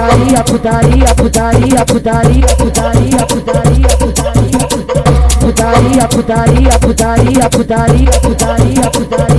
putaria, putaria, putaria, putaria, putaria, putaria, putaria, putaria, putaria, putaria, putaria, putaria, putaria,